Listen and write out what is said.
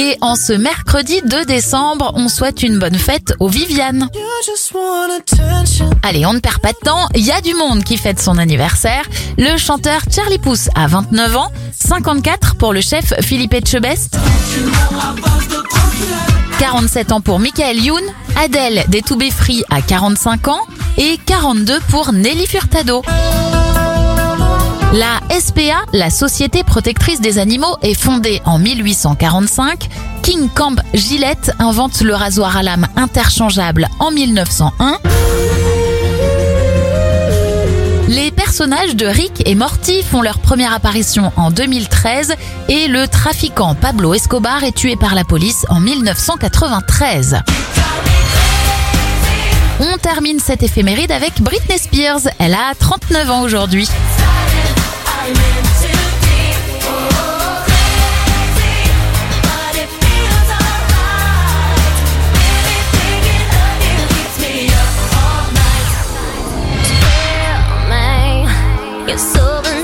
Et en ce mercredi 2 décembre, on souhaite une bonne fête aux Viviane. Allez, on ne perd pas de temps, il y a du monde qui fête son anniversaire. Le chanteur Charlie Pousse a 29 ans, 54 pour le chef Philippe Etchebest. 47 ans pour Michael Youn, Adèle des To Be Free à 45 ans et 42 pour Nelly Furtado. La SPA, la Société protectrice des animaux, est fondée en 1845. King Camp Gillette invente le rasoir à lame interchangeable en 1901. Les personnages de Rick et Morty font leur première apparition en 2013 et le trafiquant Pablo Escobar est tué par la police en 1993. On termine cette éphéméride avec Britney Spears. Elle a 39 ans aujourd'hui. sober